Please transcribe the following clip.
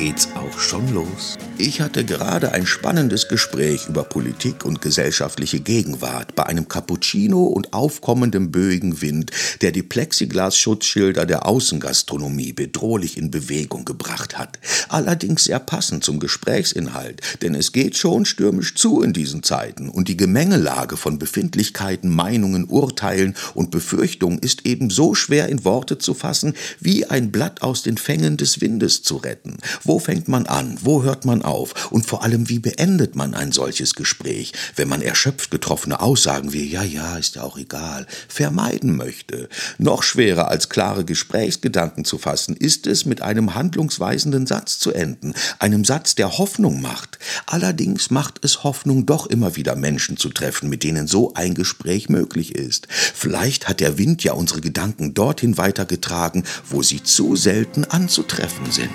geht's auch schon los. Ich hatte gerade ein spannendes Gespräch über Politik und gesellschaftliche Gegenwart bei einem Cappuccino und aufkommendem böigen Wind, der die Plexiglas-Schutzschilder der Außengastronomie bedrohlich in Bewegung gebracht hat. Allerdings sehr passend zum Gesprächsinhalt, denn es geht schon stürmisch zu in diesen Zeiten und die Gemengelage von Befindlichkeiten, Meinungen, Urteilen und Befürchtungen ist eben so schwer in Worte zu fassen, wie ein Blatt aus den Fängen des Windes zu retten. Wo fängt man an? Wo hört man auf? Und vor allem, wie beendet man ein solches Gespräch, wenn man erschöpft getroffene Aussagen wie ja, ja, ist ja auch egal, vermeiden möchte? Noch schwerer als klare Gesprächsgedanken zu fassen, ist es, mit einem handlungsweisenden Satz zu enden, einem Satz, der Hoffnung macht. Allerdings macht es Hoffnung doch immer wieder Menschen zu treffen, mit denen so ein Gespräch möglich ist. Vielleicht hat der Wind ja unsere Gedanken dorthin weitergetragen, wo sie zu selten anzutreffen sind.